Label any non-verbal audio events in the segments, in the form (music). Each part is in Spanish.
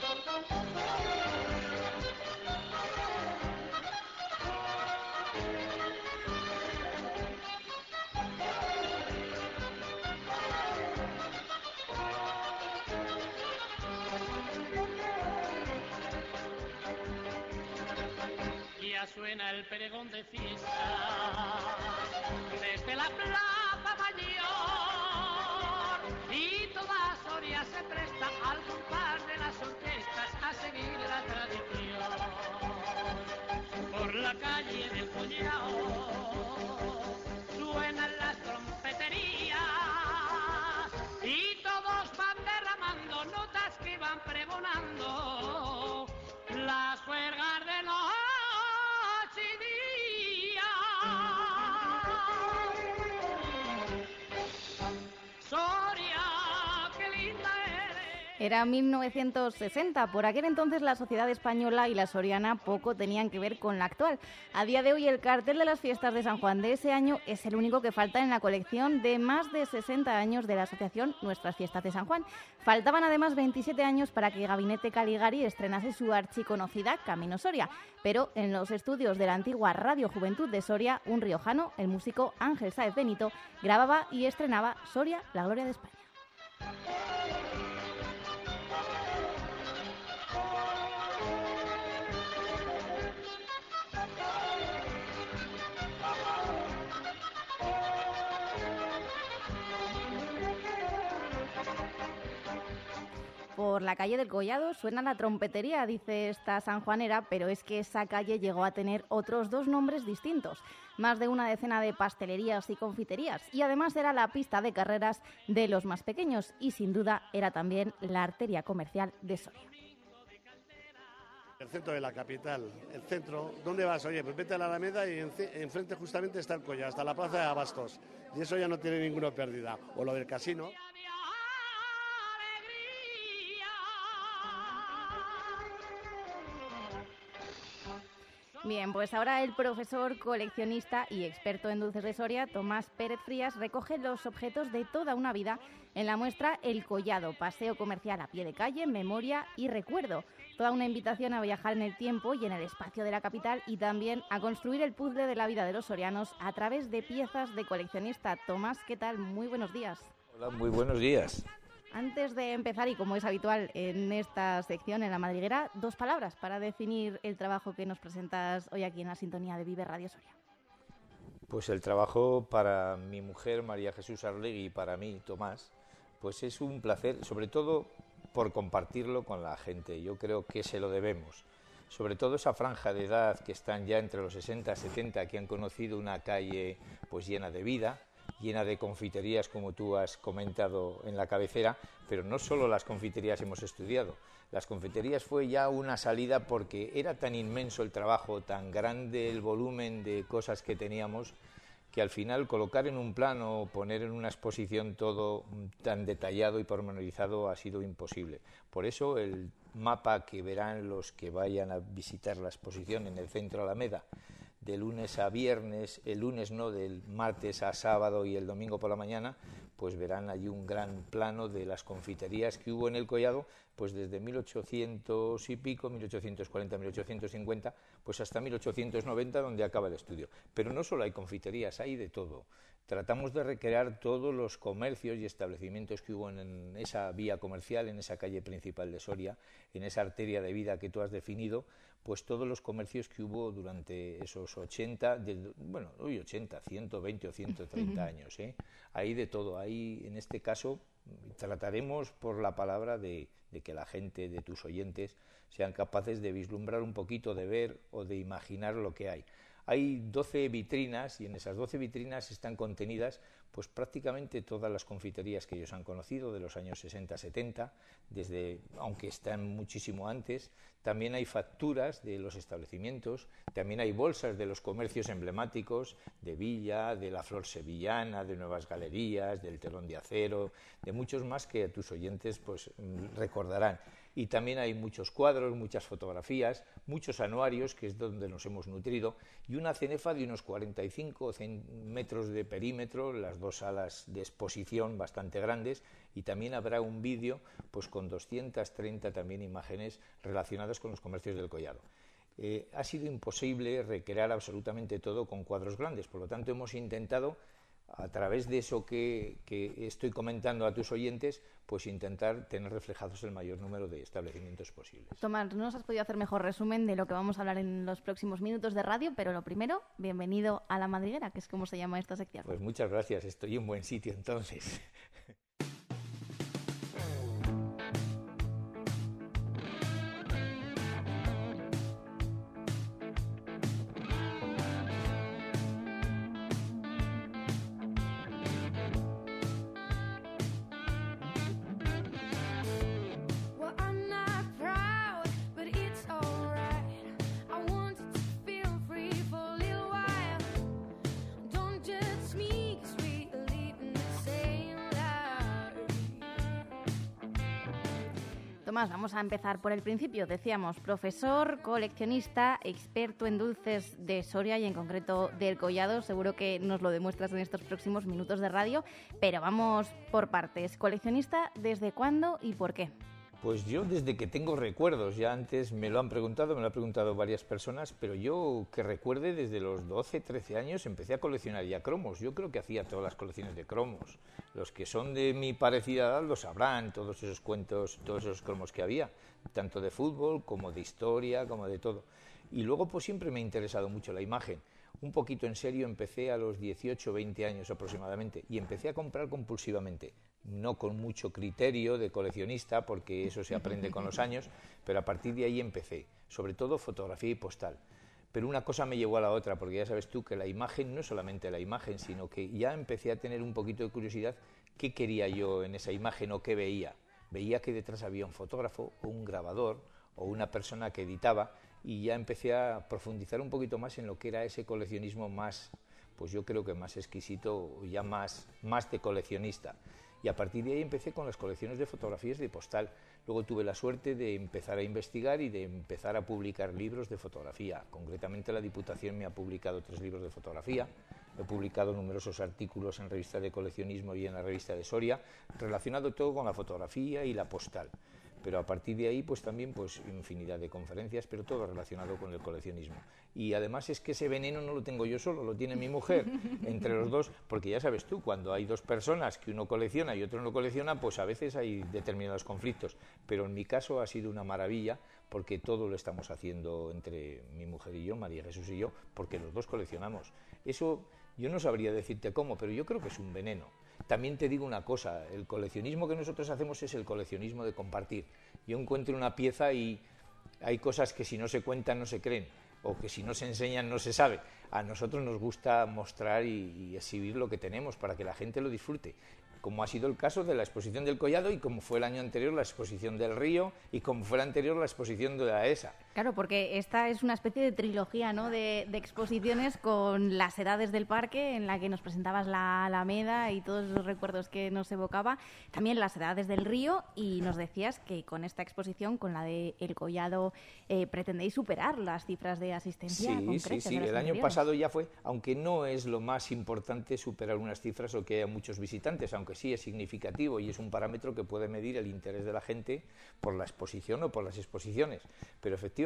Thank you. La tradición. Por la calle del Collao suenan las trompeterías y todos van derramando notas que van pregonando Era 1960. Por aquel entonces la sociedad española y la soriana poco tenían que ver con la actual. A día de hoy el cartel de las fiestas de San Juan de ese año es el único que falta en la colección de más de 60 años de la asociación Nuestras Fiestas de San Juan. Faltaban además 27 años para que Gabinete Caligari estrenase su archiconocida Camino Soria. Pero en los estudios de la antigua Radio Juventud de Soria, un riojano, el músico Ángel Sáez Benito, grababa y estrenaba Soria, la gloria de España. Por la calle del Collado suena la trompetería, dice esta sanjuanera, pero es que esa calle llegó a tener otros dos nombres distintos, más de una decena de pastelerías y confiterías, y además era la pista de carreras de los más pequeños, y sin duda era también la arteria comercial de Soria. El centro de la capital, el centro, ¿dónde vas? Oye, pues vete a la Alameda y enfrente justamente está el Collado, hasta la plaza de Abastos. Y eso ya no tiene ninguna pérdida. O lo del casino. Bien, pues ahora el profesor, coleccionista y experto en dulces de Soria, Tomás Pérez Frías, recoge los objetos de toda una vida en la muestra El Collado, paseo comercial a pie de calle, memoria y recuerdo. Toda una invitación a viajar en el tiempo y en el espacio de la capital y también a construir el puzzle de la vida de los sorianos a través de piezas de coleccionista. Tomás, ¿qué tal? Muy buenos días. Hola, muy buenos días. Antes de empezar, y como es habitual en esta sección, en la madriguera, dos palabras para definir el trabajo que nos presentas hoy aquí en la sintonía de Vive Radio Soria. Pues el trabajo para mi mujer María Jesús Arlegui y para mí, Tomás, pues es un placer, sobre todo por compartirlo con la gente. Yo creo que se lo debemos. Sobre todo esa franja de edad que están ya entre los 60 y 70, que han conocido una calle pues llena de vida, llena de confiterías, como tú has comentado en la cabecera, pero no solo las confiterías hemos estudiado. Las confiterías fue ya una salida porque era tan inmenso el trabajo, tan grande el volumen de cosas que teníamos, que al final colocar en un plano, poner en una exposición todo tan detallado y pormenorizado ha sido imposible. Por eso el mapa que verán los que vayan a visitar la exposición en el centro Alameda, de lunes a viernes, el lunes no, del martes a sábado y el domingo por la mañana, pues verán allí un gran plano de las confiterías que hubo en el Collado, pues desde 1800 y pico, 1840, 1850, pues hasta 1890, donde acaba el estudio. Pero no solo hay confiterías, hay de todo. Tratamos de recrear todos los comercios y establecimientos que hubo en esa vía comercial, en esa calle principal de Soria, en esa arteria de vida que tú has definido, pues todos los comercios que hubo durante esos 80, del- bueno, hoy 80, 120 o 130 años. ¿eh? Hay de todo. Hay, en este caso, trataremos por la palabra de, de que la gente, de tus oyentes, sean capaces de vislumbrar un poquito, de ver o de imaginar lo que hay. Hay 12 vitrinas y en esas 12 vitrinas están contenidas pues prácticamente todas las confiterías que ellos han conocido de los años 60-70, desde aunque están muchísimo antes, también hay facturas de los establecimientos, también hay bolsas de los comercios emblemáticos de Villa, de la Flor Sevillana, de Nuevas Galerías, del Telón de Acero, de muchos más que a tus oyentes pues mm, recordarán. Y también hay muchos cuadros, muchas fotografías, muchos anuarios, que es donde nos hemos nutrido, y una cenefa de unos 45 metros de perímetro, las dos salas de exposición bastante grandes, y también habrá un vídeo pues con 230 también imágenes relacionadas con los comercios del collado. Eh, ha sido imposible recrear absolutamente todo con cuadros grandes, por lo tanto hemos intentado a través de eso que, estoy comentando a tus oyentes, pues intentar tener reflejados el mayor número de establecimientos posibles. Tomás, no nos has podido hacer mejor resumen de lo que vamos a hablar en los próximos minutos de radio, pero lo primero, bienvenido a La Madriguera, que es como se llama esta sección. Pues muchas gracias, estoy en buen sitio entonces. Vamos a empezar por el principio. Decíamos, profesor, coleccionista, experto en dulces de Soria y en concreto del Collado. Seguro que nos lo demuestras en estos próximos minutos de radio, pero vamos por partes. ¿Coleccionista desde cuándo y por qué? Pues yo desde que tengo recuerdos, ya antes me lo han preguntado, me lo han preguntado varias personas, pero yo que recuerde desde los 12, 13 años empecé a coleccionar ya cromos. Yo creo que hacía todas las colecciones de cromos. Los que son de mi parecida edad lo sabrán, todos esos cuentos, todos esos cromos que había, tanto de fútbol como de historia, como de todo. Y luego pues siempre me ha interesado mucho la imagen. Un poquito en serio empecé a los 18, 20 años aproximadamente y empecé a comprar compulsivamente no con mucho criterio de coleccionista, porque eso se aprende con los años, pero a partir de ahí empecé, sobre todo fotografía y postal. Pero una cosa me llevó a la otra, porque ya sabes tú que la imagen no es solamente la imagen, sino que ya empecé a tener un poquito de curiosidad qué quería yo en esa imagen o qué veía. Veía que detrás había un fotógrafo o un grabador o una persona que editaba y ya empecé a profundizar un poquito más en lo que era ese coleccionismo más, pues yo creo que más exquisito, ya más, más de coleccionista y a partir de ahí empecé con las colecciones de fotografías de postal. Luego tuve la suerte de empezar a investigar y de empezar a publicar libros de fotografía. Concretamente la Diputación me ha publicado tres libros de fotografía. He publicado numerosos artículos en revistas de coleccionismo y en la revista de Soria, relacionado todo con la fotografía y la postal pero a partir de ahí pues también pues infinidad de conferencias, pero todo relacionado con el coleccionismo. Y además es que ese veneno no lo tengo yo solo, lo tiene mi mujer, (laughs) entre los dos, porque ya sabes tú, cuando hay dos personas que uno colecciona y otro no colecciona, pues a veces hay determinados conflictos, pero en mi caso ha sido una maravilla porque todo lo estamos haciendo entre mi mujer y yo, María Jesús y yo, porque los dos coleccionamos. Eso yo no sabría decirte cómo, pero yo creo que es un veneno. También te digo una cosa, el coleccionismo que nosotros hacemos es el coleccionismo de compartir. Yo encuentro una pieza y hay cosas que si no se cuentan no se creen, o que si no se enseñan no se sabe. A nosotros nos gusta mostrar y, exhibir lo que tenemos para que la gente lo disfrute como ha sido el caso de la exposición del Collado y como fue el año anterior la exposición del Río y como fue la anterior la exposición de la ESA. Claro, porque esta es una especie de trilogía ¿no? de, exposiciones con las edades del parque en la que nos presentabas la Alameda y todos los recuerdos que nos evocaba, también las edades del río y nos decías que con esta exposición, con la de El Collado, eh, pretendéis superar las cifras de asistencia. Sí, sí, sí, el año pasado ya fue, aunque no es lo más importante superar unas cifras o que haya muchos visitantes, aunque sí es significativo y es un parámetro que puede medir el interés de la gente por la exposición o por las exposiciones. Pero efectivamente,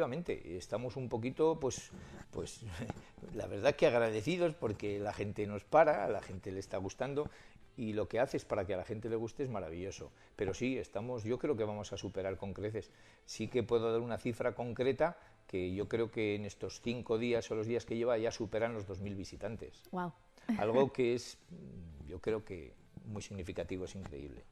estamos un poquito, pues, pues (laughs) la verdad que agradecidos porque la gente nos para, a la gente le está gustando y lo que haces para que a la gente le guste es maravilloso. Pero sí, estamos, yo creo que vamos a superar con creces. Sí que puedo dar una cifra concreta que yo creo que en estos cinco días o los días que lleva ya superan los 2.000 visitantes. Wow. Algo (laughs) que es, yo creo que muy significativo, es increíble.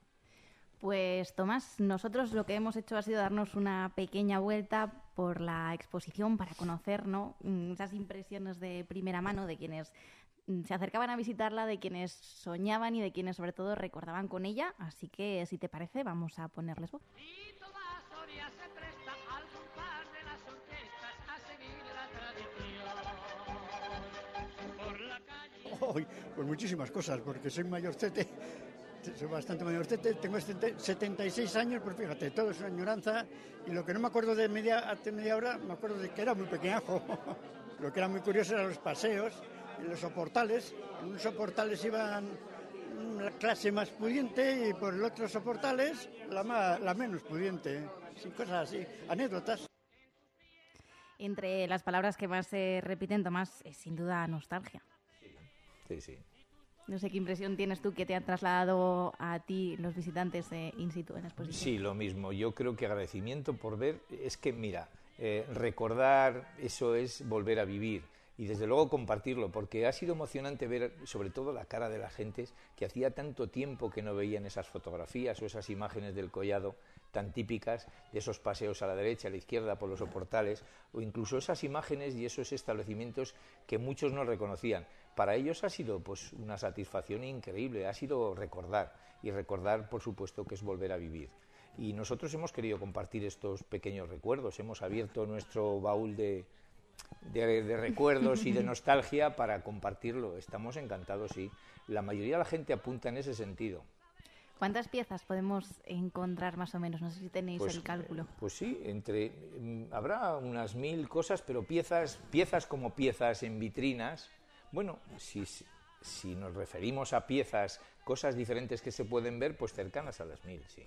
Pues Tomás, nosotros lo que hemos hecho ha sido darnos una pequeña vuelta por la exposición para conocer ¿no? Mm, esas impresiones de primera mano de quienes mm, se acercaban a visitarla, de quienes soñaban y de quienes sobre todo recordaban con ella. Así que si te parece, vamos a ponerles voz. Hoy, pues muchísimas cosas, porque soy mayorcete soy bastante mayor. Tengo 76 años, pues fíjate, todo es una añoranza. Y lo que no me acuerdo de media, hace media hora, me acuerdo de que era muy pequeñajo. (laughs) lo que era muy curioso eran los paseos, en los soportales. En unos soportales iban la clase más pudiente y por el otro soportales la, la menos pudiente. Sin cosas así, anécdotas. Entre las palabras que más se repiten, Tomás, es sin duda nostalgia. Sí, sí. No sé qué impresión tienes tú que te han trasladado a ti los visitantes de in situ en la exposición. Sí, lo mismo. Yo creo que agradecimiento por ver. Es que, mira, eh, recordar eso es volver a vivir y desde luego compartirlo, porque ha sido emocionante ver sobre todo la cara de la gente que hacía tanto tiempo que no veían esas fotografías o esas imágenes del collado tan típicas de esos paseos a la derecha, a la izquierda, por los soportales, o incluso esas imágenes y esos establecimientos que muchos no reconocían. Para ellos ha sido pues una satisfacción increíble, ha sido recordar, y recordar, por supuesto, que es volver a vivir. Y nosotros hemos querido compartir estos pequeños recuerdos, hemos abierto nuestro baúl de, de, recuerdos y de (laughs) nostalgia para compartirlo. Estamos encantados, sí. La mayoría de la gente apunta en ese sentido. ¿Cuántas piezas podemos encontrar más o menos? No sé si tenéis pues, el cálculo. Pues sí, entre mm, habrá unas mil cosas, pero piezas, piezas como piezas en vitrinas. Bueno, si, si nos referimos a piezas, cosas diferentes que se pueden ver, pues cercanas a las mil, sí.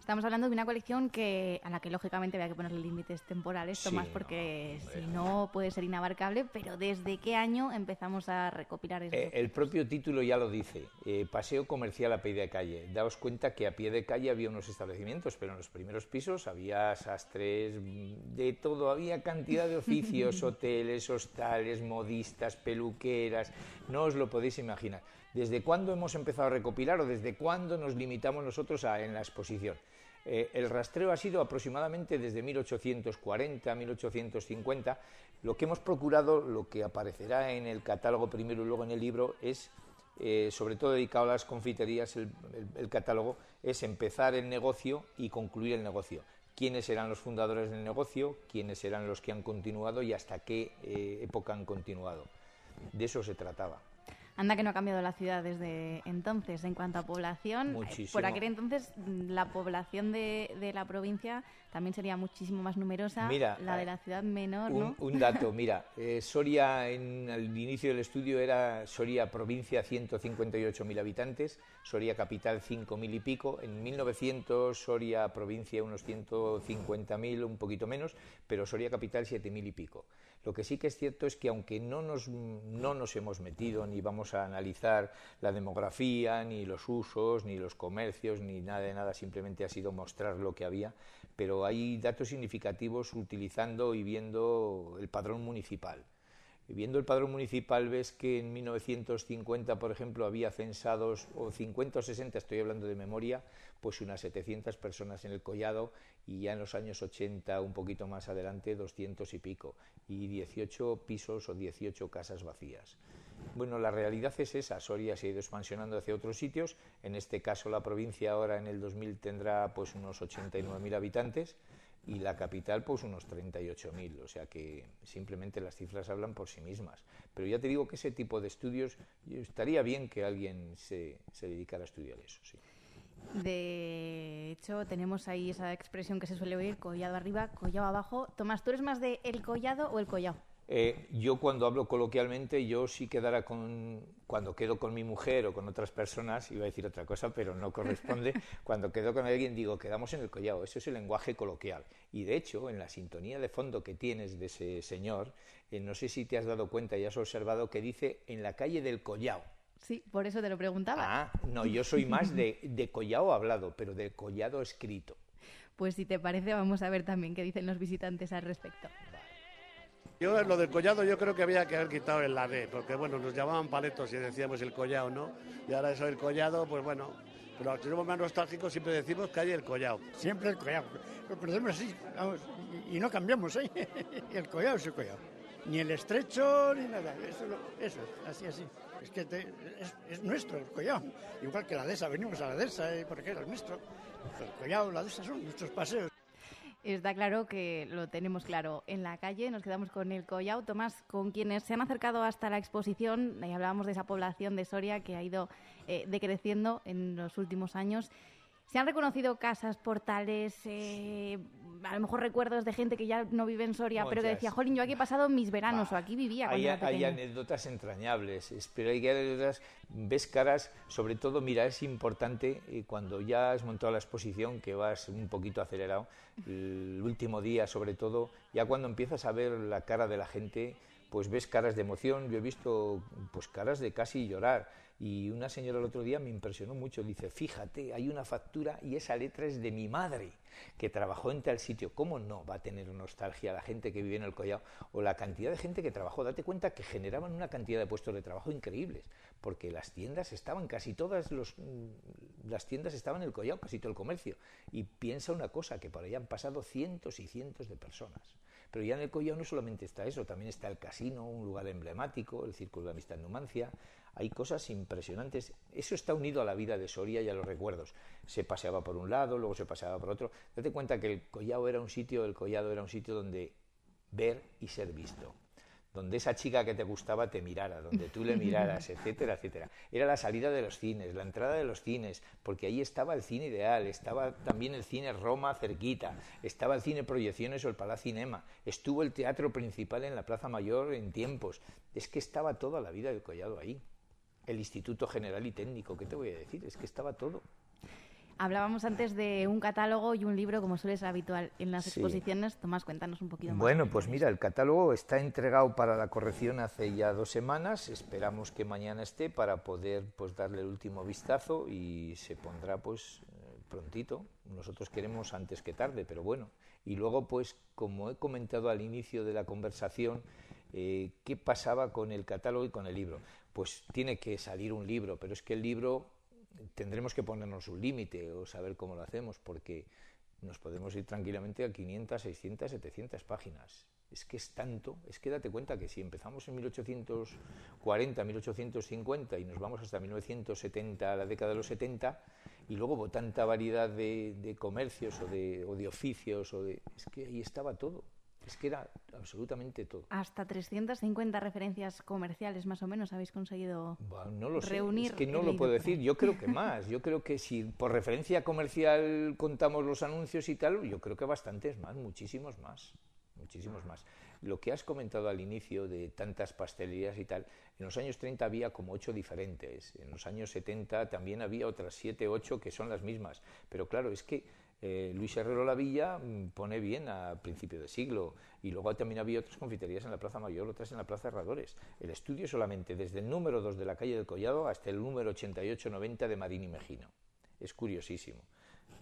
Estamos hablando de una colección que a la que lógicamente había que ponerle límites temporales, Tomás, porque si no puede ser inabarcable, pero ¿desde qué año empezamos a recopilar eso? Eh, el propio título ya lo dice, eh, Paseo Comercial a pie de calle. Daos cuenta que a pie de calle había unos establecimientos, pero en los primeros pisos había sastres, de todo, había cantidad de oficios, (laughs) hoteles, hostales, modistas, peluqueras, no os lo podéis imaginar. ¿Desde cuándo hemos empezado a recopilar o desde cuándo nos limitamos nosotros a, en la exposición? Eh, el rastreo ha sido aproximadamente desde 1840, 1850. Lo que hemos procurado, lo que aparecerá en el catálogo primero y luego en el libro, es, eh, sobre todo dedicado a las confiterías, el, catálogo, es empezar el negocio y concluir el negocio. Quiénes eran los fundadores del negocio, quiénes eran los que han continuado y hasta qué eh, época han continuado. De eso se trataba. Anda que no ha cambiado la ciudad desde entonces en cuanto a población. Muchísimo. Por aquel entonces la población de, de la provincia también sería muchísimo más numerosa. Mira, la de la ciudad menor, un, un dato, (laughs) mira, eh, Soria en el inicio del estudio era Soria provincia 158.000 habitantes, Soria capital 5.000 y pico. En 1900 Soria provincia unos 150.000, un poquito menos, pero Soria capital 7.000 y pico. Lo que sí que es cierto es que aunque no nos, no nos hemos metido ni vamos a analizar la demografía, ni los usos, ni los comercios, ni nada de nada, simplemente ha sido mostrar lo que había, pero hay datos significativos utilizando y viendo el padrón municipal. Viendo el padrón municipal ves que en 1950, por ejemplo, había censados, o 50 o 60, estoy hablando de memoria, pues unas 700 personas en el collado y ya en los años 80, un poquito más adelante, 200 y pico, y 18 pisos o 18 casas vacías. Bueno, la realidad es esa, Soria se ha ido expansionando hacia otros sitios, en este caso la provincia ahora en el 2000 tendrá pues unos 89.000 habitantes, y la capital pues unos 38.000, o sea que simplemente las cifras hablan por sí mismas. Pero ya te digo que ese tipo de estudios, estaría bien que alguien se, se dedicara a estudiar eso. De hecho, tenemos ahí esa expresión que se suele oír, collado arriba, collado abajo. Tomás, ¿tú eres más de el collado o el collado? Eh, yo cuando hablo coloquialmente, yo sí quedara con, cuando quedo con mi mujer o con otras personas, iba a decir otra cosa, pero no corresponde, (laughs) cuando quedo con alguien digo, quedamos en el collado, eso es el lenguaje coloquial. Y de hecho, en la sintonía de fondo que tienes de ese señor, eh, no sé si te has dado cuenta y has observado que dice en la calle del collado. Sí, por eso te lo preguntaba. Ah, no, yo soy más de, de collado hablado, pero de collado escrito. Pues si te parece, vamos a ver también qué dicen los visitantes al respecto. Yo lo del collado yo creo que había que haber quitado el la D, porque bueno, nos llamaban paletos y decíamos el collado, ¿no? Y ahora eso del collado, pues bueno, pero si somos más nostálgicos siempre decimos que hay el collado. Siempre el collado, lo ponemos así, vamos, y, no cambiamos, ¿eh? (laughs) el collado es el collado. Ni el estrecho ni nada, eso, eso así, así. Es que es, nuestro el collado, igual que la dehesa, venimos a la dehesa, ¿eh? porque era nuestro. El collado, la dehesa son nuestros paseos. Está claro que lo tenemos claro en la calle. Nos quedamos con el Collao. Tomás, con quienes se han acercado hasta la exposición, hablábamos de esa población de Soria que ha ido eh, decreciendo en los últimos años. Se han reconocido casas, portales, eh, a lo mejor recuerdos de gente que ya no vive en Soria, pero que decía, jolín, yo aquí he pasado mis veranos o aquí vivía cuando hay, era hay anécdotas entrañables, pero hay anécdotas, ves caras, sobre todo, mira, es importante eh, cuando ya has montado la exposición, que vas un poquito acelerado, el último día sobre todo, ya cuando empiezas a ver la cara de la gente, pues ves caras de emoción, yo he visto pues caras de casi llorar y una señora el otro día me impresionó mucho. Dice, fíjate, hay una factura y esa letra es de mi madre, que trabajó en tal sitio. ¿Cómo no va a tener nostalgia la gente que vive en el Collao? O la cantidad de gente que trabajó. Date cuenta que generaban una cantidad de puestos de trabajo increíbles, porque las tiendas estaban, casi todas mm, las tiendas estaban en el Collao, casi todo el comercio. Y piensa una cosa, que por ahí han pasado cientos y cientos de personas. Pero ya en el Collao no solamente está eso, también está el casino, un lugar emblemático, el Círculo de Amistad Numancia, hay cosas impresionantes. Eso está unido a la vida de Soria y a los recuerdos. Se paseaba por un lado, luego se paseaba por otro. Date cuenta que el Collado era un sitio, el Collado era un sitio donde ver y ser visto. Donde esa chica que te gustaba te mirara, donde tú le miraras, (laughs) etcétera, etcétera. Era la salida de los cines, la entrada de los cines, porque ahí estaba el cine ideal, estaba también el cine Roma cerquita, estaba el cine Proyecciones o el Palacinema, estuvo el teatro principal en la Plaza Mayor en tiempos. Es que estaba toda la vida del Collado ahí el Instituto General y Técnico. ¿Qué te voy a decir? Es que estaba todo. Hablábamos antes de un catálogo y un libro, como suele ser habitual en las exposiciones. Tomás, cuéntanos un poquito más. Bueno, pues mira, el catálogo está entregado para la corrección hace ya dos semanas. Esperamos que mañana esté para poder pues darle el último vistazo y se pondrá pues prontito. Nosotros queremos antes que tarde, pero bueno. Y luego, pues, como he comentado al inicio de la conversación, eh, ¿qué pasaba con el catálogo y con el libro? pues tiene que salir un libro, pero es que el libro tendremos que ponernos un límite o saber cómo lo hacemos, porque nos podemos ir tranquilamente a 500, 600, 700 páginas. Es que es tanto, es que date cuenta que si empezamos en 1840, 1850 y nos vamos hasta 1970, la década de los 70, y luego hubo tanta variedad de, comercios o de, o de oficios, o de, es que ahí estaba todo. Es que era absolutamente todo. Hasta 350 referencias comerciales más o menos habéis conseguido no lo reunir. Es que no lo puedo decir. Yo creo que (laughs) más. Yo creo que si por referencia comercial contamos los anuncios y tal, yo creo que bastantes más, muchísimos más. Muchísimos más. Lo que has comentado al inicio de tantas pastelerías y tal, en los años 30 había como ocho diferentes. En los años 70 también había otras siete, ocho que son las mismas. Pero claro, es que eh, Luis Herrero Lavilla mm, pone bien a principio de siglo y luego también había otras confiterías en la Plaza Mayor, otras en la Plaza Herradores. El estudio solamente desde el número 2 de la calle del Collado hasta el número 88-90 de Marín y Mejino. Es curiosísimo.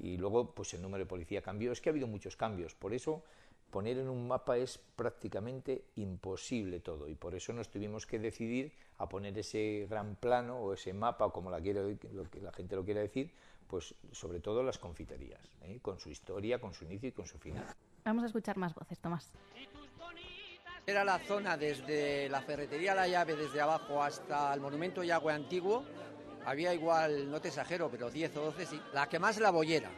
Y luego, pues el número de policía cambió. Es que ha habido muchos cambios. Por eso, poner en un mapa es prácticamente imposible todo. Y por eso nos tuvimos que decidir a poner ese gran plano o ese mapa, como la, la gente lo quiera decir, pues sobre todo las confiterías, ¿eh? con su historia, con su inicio y con su final. Vamos a escuchar más voces, Tomás. Era la zona desde la ferretería La Llave, desde abajo hasta el monumento Yagüe Antiguo. Había igual, no te exagero, pero 10 o 12 sí. La que más la bollera,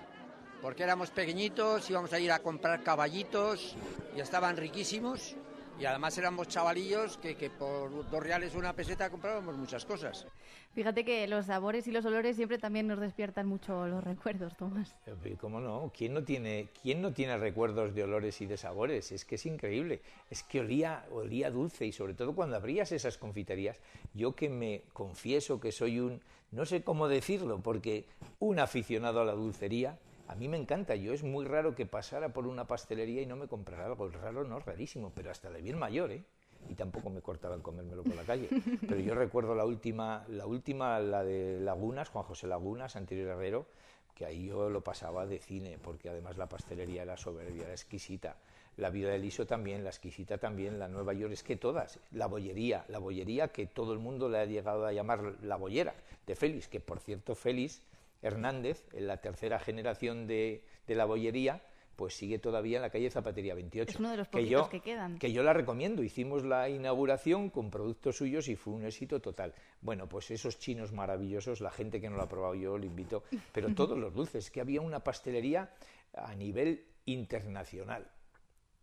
porque éramos pequeñitos, íbamos a ir a comprar caballitos y estaban riquísimos y además éramos chavalillos que, que por dos reales una peseta comprábamos muchas cosas. Fíjate que los sabores y los olores siempre también nos despiertan mucho los recuerdos, Tomás. Eh, ¿Cómo no? ¿Quién no tiene, quién no tiene recuerdos de olores y de sabores? Es que es increíble. Es que olía, olía dulce y sobre todo cuando abrías esas confiterías, yo que me confieso que soy un, no sé cómo decirlo, porque un aficionado a la dulcería, a mí me encanta, yo es muy raro que pasara por una pastelería y no me comprara algo, raro no, rarísimo, pero hasta de bien mayor, ¿eh? Y tampoco me cortaban comérmelo por la calle. (laughs) Pero yo recuerdo la última, la última, la de Lagunas, Juan José Lagunas, anterior Herrero, que ahí yo lo pasaba de cine, porque además la pastelería era soberbia, era exquisita. La vida de Liso también, la exquisita también, la Nueva York, es que todas. La bollería, la bollería que todo el mundo le ha llegado a llamar la bollera de Félix, que por cierto Félix Hernández, en la tercera generación de, la bollería, pues sigue todavía en la calle Zapatería 28. Es uno de los que yo, que quedan. Que yo la recomiendo. Hicimos la inauguración con productos suyos y fue un éxito total. Bueno, pues esos chinos maravillosos, la gente que no lo ha probado yo, lo invito. Pero (laughs) todos los dulces, que había una pastelería a nivel internacional.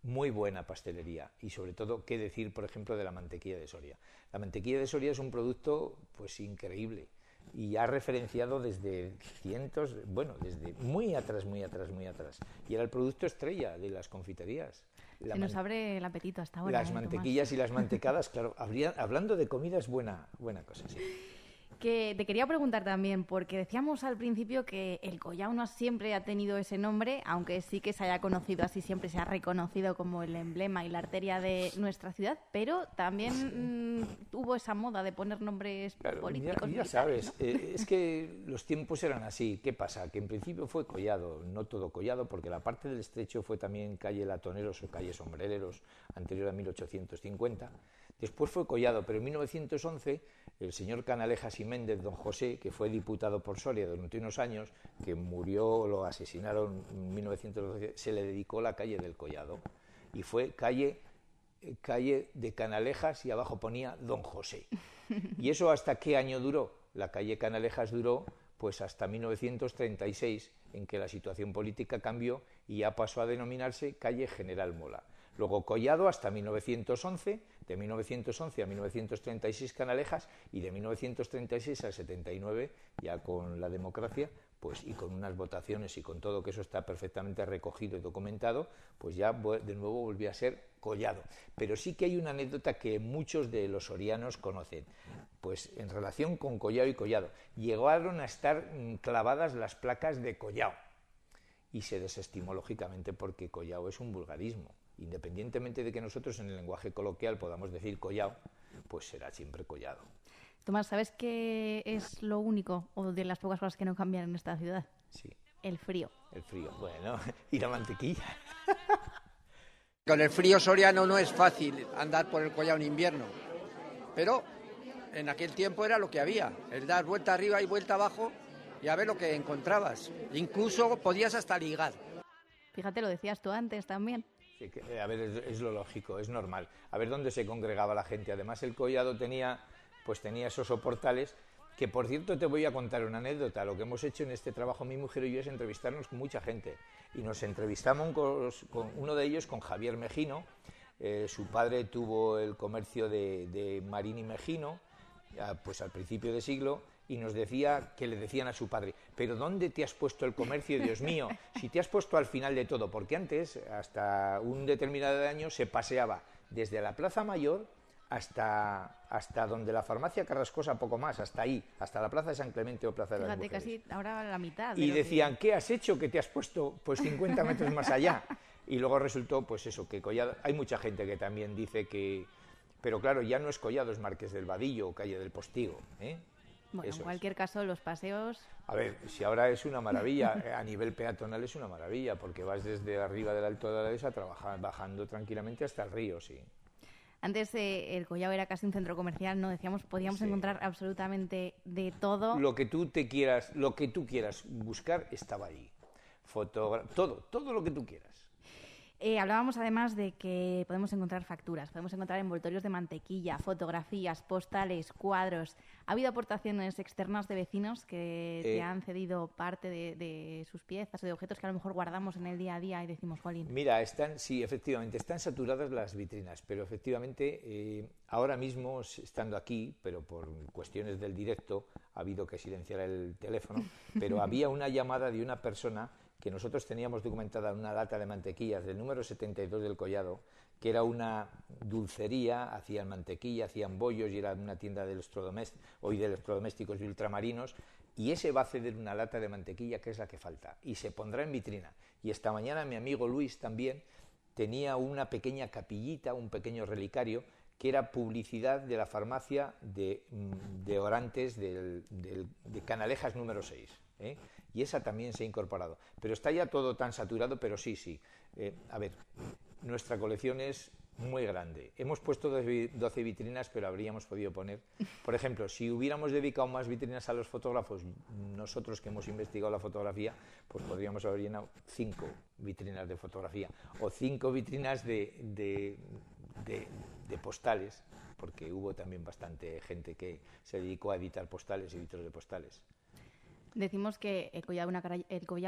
Muy buena pastelería y sobre todo, qué decir, por ejemplo, de la mantequilla de Soria. La mantequilla de Soria es un producto pues increíble y ha referenciado desde cientos, bueno, desde muy atrás, muy atrás, muy atrás. Y era el producto estrella de las confiterías. La Se nos abre el apetito hasta ahora. Las ¿eh, mantequillas y las mantecadas, (laughs) claro, hablando de comida es buena, buena cosa, sí. Que te quería preguntar también, porque decíamos al principio que el collao no siempre ha tenido ese nombre, aunque sí que se haya conocido así, siempre se ha reconocido como el emblema y la arteria de nuestra ciudad, pero también mm, tuvo esa moda de poner nombres políticos. Ya, sabes, eh, es que los tiempos eran así. ¿Qué pasa? Que en principio fue collado, no todo collado, porque la parte del estrecho fue también calle Latoneros o calle Sombrereros, anterior a 1850 Después fue Collado, pero en 1911 el señor Canalejas y Méndez, don José, que fue diputado por Soria durante unos años, que murió, lo asesinaron en 1912, se le dedicó la calle del Collado. Y fue calle, eh, calle de Canalejas y abajo ponía don José. (laughs) ¿Y eso hasta qué año duró? La calle Canalejas duró pues hasta 1936, en que la situación política cambió y ya pasó a denominarse calle General Mola. Luego Collado hasta 1911, de 1911 a 1936 Canalejas y de 1936 al 79 ya con la democracia pues y con unas votaciones y con todo que eso está perfectamente recogido y documentado, pues ya de nuevo volvió a ser Collado. Pero sí que hay una anécdota que muchos de los orianos conocen, pues en relación con Collado y Collado. Llegaron a estar mm, clavadas las placas de Collao y se desestimó lógicamente porque Collao es un vulgarismo independientemente de que nosotros en el lenguaje coloquial podamos decir collado, pues será siempre collado. Tomás, ¿sabes qué es lo único o de las pocas cosas que no cambian en esta ciudad? Sí. El frío. El frío, bueno, (laughs) y la mantequilla. Con el frío soriano no es fácil andar por el collado en invierno, pero en aquel tiempo era lo que había, el dar vuelta arriba y vuelta abajo y a ver lo que encontrabas. Incluso podías hasta ligar. Fíjate, lo decías tú antes también. Eh, a ver, es, lo lógico, es normal. A ver dónde se congregaba la gente. Además, el collado tenía, pues tenía esos soportales que, por cierto, te voy a contar una anécdota. Lo que hemos hecho en este trabajo, mi mujer y yo, es entrevistarnos con mucha gente. Y nos entrevistamos con, uno de ellos, con Javier Mejino. Eh, su padre tuvo el comercio de, de Marín y Mejino, pues al principio de siglo, y nos decía que le decían a su padre, pero ¿dónde te has puesto el comercio, Dios mío? Si te has puesto al final de todo, porque antes, hasta un determinado año, se paseaba desde la Plaza Mayor hasta, hasta donde la farmacia Carrascosa, poco más, hasta ahí, hasta la Plaza de San Clemente o Plaza de las casi ahora la mitad. y decían, ¿qué has hecho que te has puesto pues 50 metros más allá? Y luego resultó, pues eso, que Collado... Hay mucha gente que también dice que... Pero claro, ya no es Collado, es Márquez del Vadillo o Calle del Postigo, ¿eh? Bueno, en cualquier caso, los paseos. A ver, si ahora es una maravilla, eh, a nivel peatonal es una maravilla, porque vas desde arriba del Alto de la Dehesa bajando tranquilamente hasta el río, sí. Antes eh, el Collao era casi un centro comercial, no decíamos podíamos encontrar absolutamente de todo. Lo que tú te quieras, lo que tú quieras buscar estaba ahí. Fotogra todo, todo lo que tú quieras. Eh, hablábamos además de que podemos encontrar facturas, podemos encontrar envoltorios de mantequilla, fotografías, postales, cuadros. ¿Ha habido aportaciones externas de vecinos que te eh, han cedido parte de, sus piezas o de objetos que a lo mejor guardamos en el día a día y decimos, jolín? Mira, están, sí, efectivamente, están saturadas las vitrinas, pero efectivamente eh, ahora mismo, estando aquí, pero por cuestiones del directo, ha habido que silenciar el teléfono, pero había una llamada de una persona que nosotros teníamos documentada una lata de mantequillas del número 72 del Collado, que era una dulcería, hacían mantequilla, hacían bollos y era una tienda de electrodomésticos, hoy de y ultramarines, y ese va a ceder una lata de mantequilla que es la que falta, y se pondrá en vitrina. Y esta mañana mi amigo Luis también tenía una pequeña capillita, un pequeño relicario, que era publicidad de la farmacia de, mm, Orantes de Canalejas número 6 y esa también se ha incorporado. Pero está ya todo tan saturado, pero sí, sí. Eh, a ver, nuestra colección es muy grande. Hemos puesto 12 vitrinas, pero habríamos podido poner, por ejemplo, si hubiéramos dedicado más vitrinas a los fotógrafos, nosotros que hemos investigado la fotografía, pues podríamos haber llenado cinco vitrinas de fotografía o cinco vitrinas de, postales, porque hubo también bastante gente que se dedicó a editar postales y de postales. Decimos que el Collado,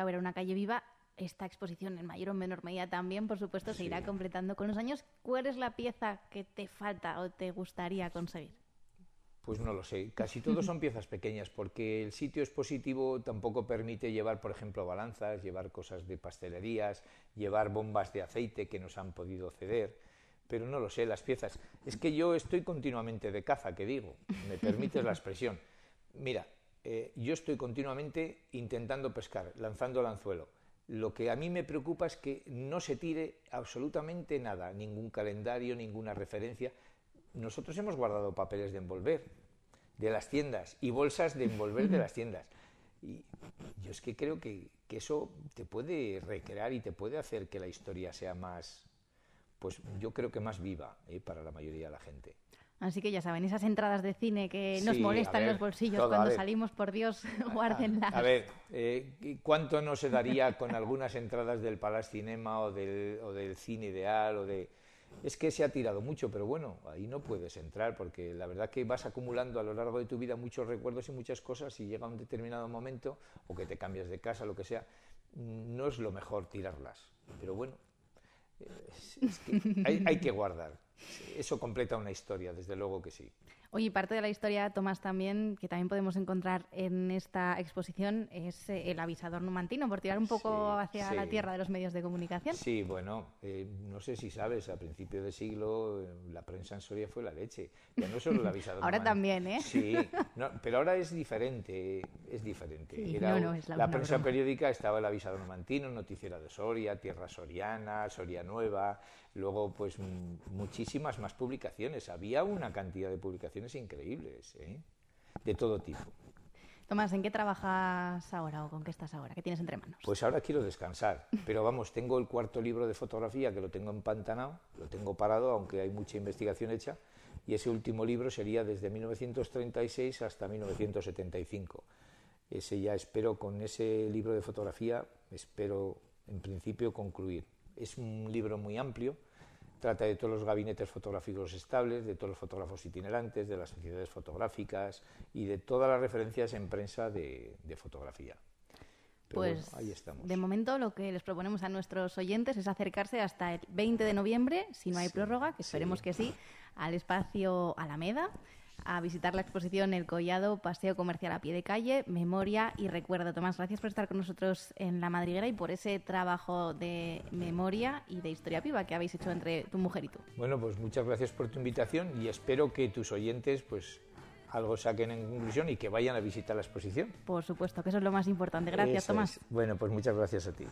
era una calle viva. esta exposición en mayor o menor medida también, por supuesto, se irá completando con los años. ¿Cuál es la pieza que te falta o te gustaría conseguir? Pues no lo sé, casi todos son piezas pequeñas porque el sitio expositivo tampoco permite llevar, por ejemplo, balanzas, llevar cosas de pastelerías, llevar bombas de aceite que nos han podido ceder, pero no lo sé, las piezas. Es que yo estoy continuamente de caza, que digo, me permites la expresión. Mira, eh, yo estoy continuamente intentando pescar, lanzando el anzuelo. Lo que a mí me preocupa es que no se tire absolutamente nada, ningún calendario, ninguna referencia. Nosotros hemos guardado papeles de envolver de las tiendas y bolsas de envolver de las (laughs) tiendas. Y yo es que creo que, que eso te puede recrear y te puede hacer que la historia sea más, pues yo creo que más viva ¿eh? para la mayoría de la gente. Así que ya saben, esas entradas de cine que nos molestan los bolsillos cuando salimos, por Dios, (laughs) guárdenlas. A, ver, eh, ¿cuánto no se daría con algunas entradas del Palace Cinema o del, o del Cine Ideal o de... Es que se ha tirado mucho, pero bueno, ahí no puedes entrar porque la verdad que vas acumulando a lo largo de tu vida muchos recuerdos y muchas cosas y llega un determinado momento o que te cambias de casa, lo que sea, no es lo mejor tirarlas. Pero bueno, es, que hay que guardar eso completa una historia, desde luego que sí. Oye, parte de la historia, Tomás, también, que también podemos encontrar en esta exposición, es eh, el avisador numantino, por tirar un poco hacia la tierra de los medios de comunicación. Sí, bueno, eh, no sé si sabes, a principio de siglo eh, la prensa en Soria fue la leche. Ya no solo el (laughs) avisador Ahora también, ¿eh? Sí, pero ahora es diferente, es diferente. la, prensa periódica estaba el avisador numantino, Noticiera de Soria, Tierra Soriana, Soria Nueva, luego pues muchísimas más publicaciones. Había una cantidad de publicaciones increíbles, ¿eh? de todo tipo. Tomás, ¿en qué trabajas ahora o con qué estás ahora? ¿Qué tienes entre manos? Pues ahora quiero descansar, pero vamos, tengo el cuarto libro de fotografía que lo tengo empantanado, lo tengo parado, aunque hay mucha investigación hecha, y ese último libro sería desde 1936 hasta 1975. Ese ya espero, con ese libro de fotografía, espero en principio concluir. Es un libro muy amplio, trata de todos los gabinetes fotográficos estables, de todos los fotógrafos itinerantes, de las sociedades fotográficas y de todas las referencias en prensa de, fotografía. pues ahí estamos. de momento lo que les proponemos a nuestros oyentes es acercarse hasta el 20 de noviembre, si no hay prórroga, que esperemos que sí, al espacio Alameda a visitar la exposición El Collado, Paseo Comercial a pie de calle, Memoria y Recuerdo. Tomás, gracias por estar con nosotros en La Madriguera y por ese trabajo de memoria y de historia viva que habéis hecho entre tu mujer y tú. Bueno, pues muchas gracias por tu invitación y espero que tus oyentes pues algo saquen en conclusión y que vayan a visitar la exposición. Por supuesto, que eso es lo más importante. Gracias, Tomás. Bueno, pues muchas gracias a ti.